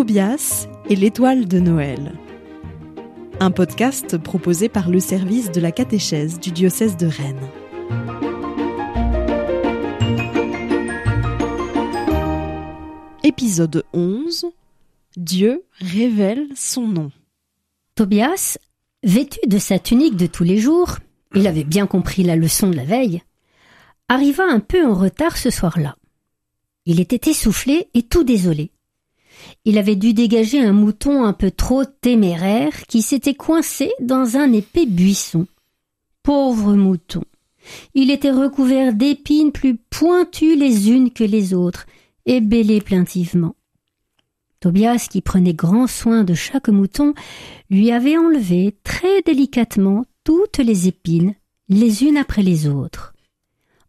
Tobias et l'étoile de Noël. Un podcast proposé par le service de la catéchèse du diocèse de Rennes. Épisode 11 Dieu révèle son nom. Tobias, vêtu de sa tunique de tous les jours, il avait bien compris la leçon de la veille, arriva un peu en retard ce soir-là. Il était essoufflé et tout désolé. Il avait dû dégager un mouton un peu trop téméraire qui s'était coincé dans un épais buisson. Pauvre mouton. Il était recouvert d'épines plus pointues les unes que les autres, et bêlé plaintivement. Tobias, qui prenait grand soin de chaque mouton, lui avait enlevé très délicatement toutes les épines, les unes après les autres,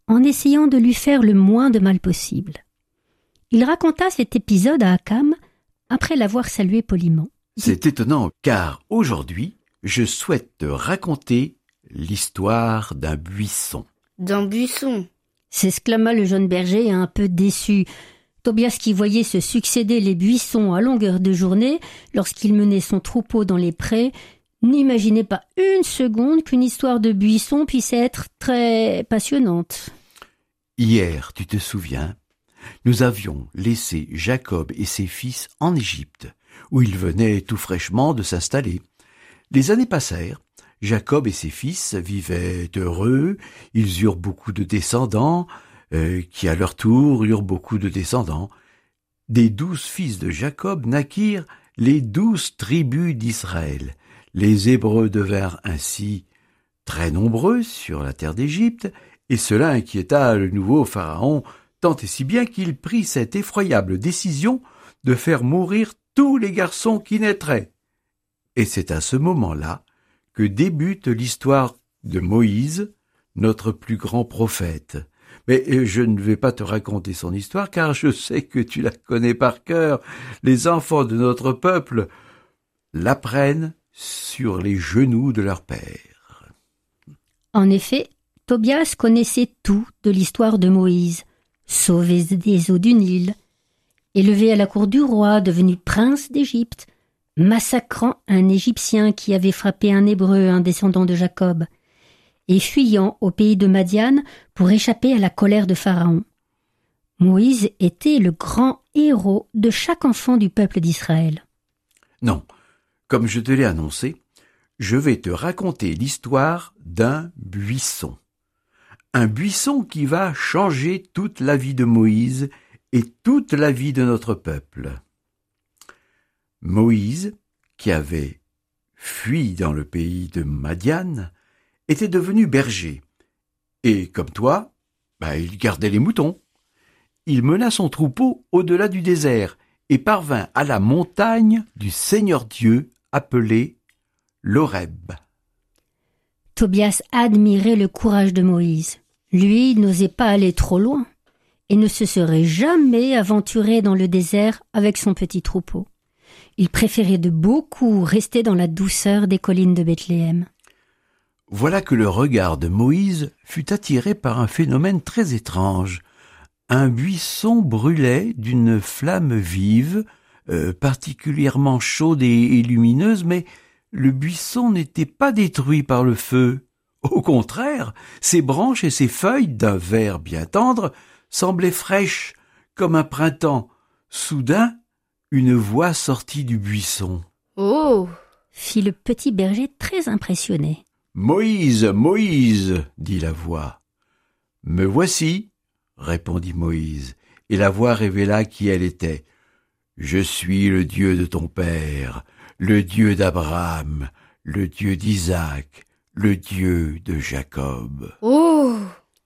en essayant de lui faire le moins de mal possible. Il raconta cet épisode à Akam après l'avoir salué poliment. C'est étonnant car aujourd'hui, je souhaite te raconter l'histoire d'un buisson. D'un buisson s'exclama le jeune berger un peu déçu. Tobias qui voyait se succéder les buissons à longueur de journée lorsqu'il menait son troupeau dans les prés, n'imaginait pas une seconde qu'une histoire de buisson puisse être très passionnante. Hier, tu te souviens, nous avions laissé Jacob et ses fils en Égypte, où ils venaient tout fraîchement de s'installer. Les années passèrent, Jacob et ses fils vivaient heureux, ils eurent beaucoup de descendants, euh, qui à leur tour eurent beaucoup de descendants. Des douze fils de Jacob naquirent les douze tribus d'Israël. Les Hébreux devinrent ainsi très nombreux sur la terre d'Égypte, et cela inquiéta le nouveau Pharaon tant et si bien qu'il prit cette effroyable décision de faire mourir tous les garçons qui naîtraient. Et c'est à ce moment-là que débute l'histoire de Moïse, notre plus grand prophète. Mais euh, je ne vais pas te raconter son histoire, car je sais que tu la connais par cœur. Les enfants de notre peuple l'apprennent sur les genoux de leur père. En effet, Tobias connaissait tout de l'histoire de Moïse sauvé des eaux du Nil, élevé à la cour du roi, devenu prince d'Égypte, massacrant un Égyptien qui avait frappé un Hébreu, un descendant de Jacob, et fuyant au pays de Madiane pour échapper à la colère de Pharaon. Moïse était le grand héros de chaque enfant du peuple d'Israël. Non, comme je te l'ai annoncé, je vais te raconter l'histoire d'un buisson un buisson qui va changer toute la vie de Moïse et toute la vie de notre peuple. Moïse, qui avait fui dans le pays de Madiane, était devenu berger. Et comme toi, bah, il gardait les moutons. Il mena son troupeau au-delà du désert et parvint à la montagne du Seigneur Dieu appelée l'Horeb. Tobias admirait le courage de Moïse. Lui n'osait pas aller trop loin et ne se serait jamais aventuré dans le désert avec son petit troupeau. Il préférait de beaucoup rester dans la douceur des collines de Bethléem. Voilà que le regard de Moïse fut attiré par un phénomène très étrange. Un buisson brûlait d'une flamme vive, euh, particulièrement chaude et lumineuse, mais le buisson n'était pas détruit par le feu. Au contraire, ses branches et ses feuilles, d'un vert bien tendre, semblaient fraîches comme un printemps. Soudain, une voix sortit du buisson. Oh fit le petit berger très impressionné. Moïse, Moïse, dit la voix. Me voici, répondit Moïse, et la voix révéla qui elle était. Je suis le Dieu de ton père, le Dieu d'Abraham, le Dieu d'Isaac, le Dieu de Jacob. Oh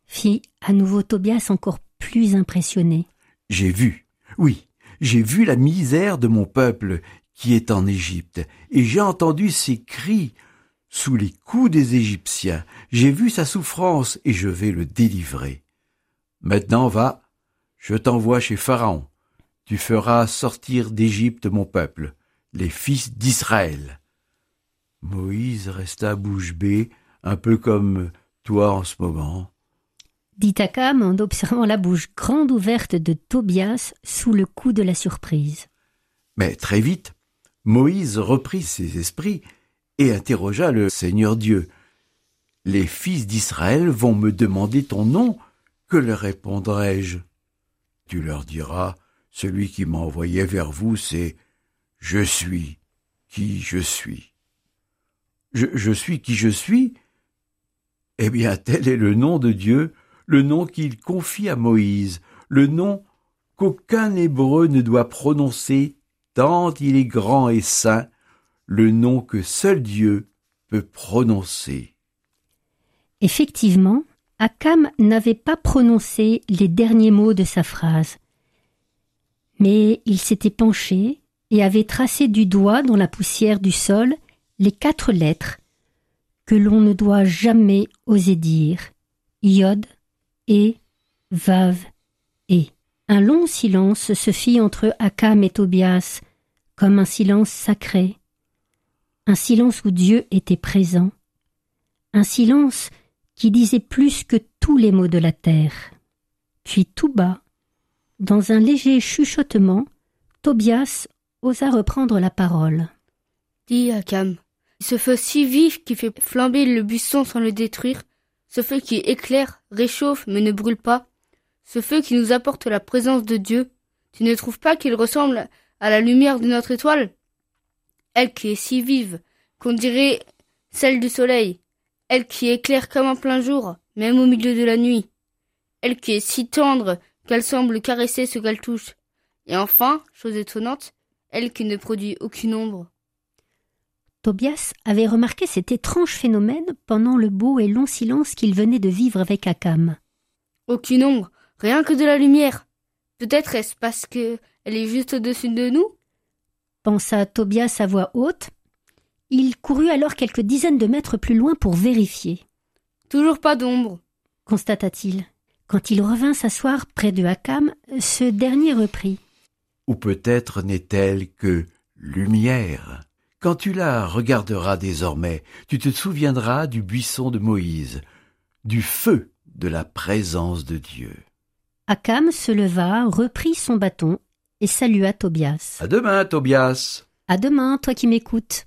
fit à nouveau Tobias encore plus impressionné. J'ai vu, oui, j'ai vu la misère de mon peuple qui est en Égypte, et j'ai entendu ses cris sous les coups des Égyptiens. J'ai vu sa souffrance, et je vais le délivrer. Maintenant va, je t'envoie chez Pharaon. Tu feras sortir d'Égypte mon peuple, les fils d'Israël. Moïse resta bouche bée, un peu comme toi en ce moment. Dit Akam en observant la bouche grande ouverte de Tobias sous le coup de la surprise. Mais très vite, Moïse reprit ses esprits et interrogea le Seigneur Dieu. Les fils d'Israël vont me demander ton nom, que leur répondrai-je? Tu leur diras, celui qui m'a envoyé vers vous, c'est Je suis qui je suis. Je, suis qui je suis Eh bien, tel est le nom de Dieu, le nom qu'il confie à Moïse, le nom qu'aucun Hébreu ne doit prononcer tant il est grand et saint, le nom que seul Dieu peut prononcer. Effectivement, Akam n'avait pas prononcé les derniers mots de sa phrase. Mais il s'était penché et avait tracé du doigt dans la poussière du sol les quatre lettres que l'on ne doit jamais oser dire Yod, et Vav, et. Un long silence se fit entre Akam et Tobias, comme un silence sacré, un silence où Dieu était présent, un silence qui disait plus que tous les mots de la terre. Puis tout bas, dans un léger chuchotement, Tobias osa reprendre la parole. Dis Akam, ce feu si vif qui fait flamber le buisson sans le détruire, ce feu qui éclaire, réchauffe mais ne brûle pas, ce feu qui nous apporte la présence de Dieu, tu ne trouves pas qu'il ressemble à la lumière de notre étoile? Elle qui est si vive qu'on dirait celle du soleil, elle qui éclaire comme en plein jour, même au milieu de la nuit, elle qui est si tendre qu'elle semble caresser ce qu'elle touche, et enfin, chose étonnante, elle qui ne produit aucune ombre. Tobias avait remarqué cet étrange phénomène pendant le beau et long silence qu'il venait de vivre avec Akam. Aucune ombre, rien que de la lumière. Peut-être est-ce parce que elle est juste au-dessus de nous? Pensa Tobias à voix haute. Il courut alors quelques dizaines de mètres plus loin pour vérifier. Toujours pas d'ombre, constata-t-il. Quand il revint s'asseoir près de Akam, ce dernier reprit. Ou peut-être n'est-elle que lumière. Quand tu la regarderas désormais, tu te souviendras du buisson de Moïse, du feu de la présence de Dieu. Akam se leva, reprit son bâton et salua Tobias. À demain, Tobias. À demain, toi qui m'écoutes.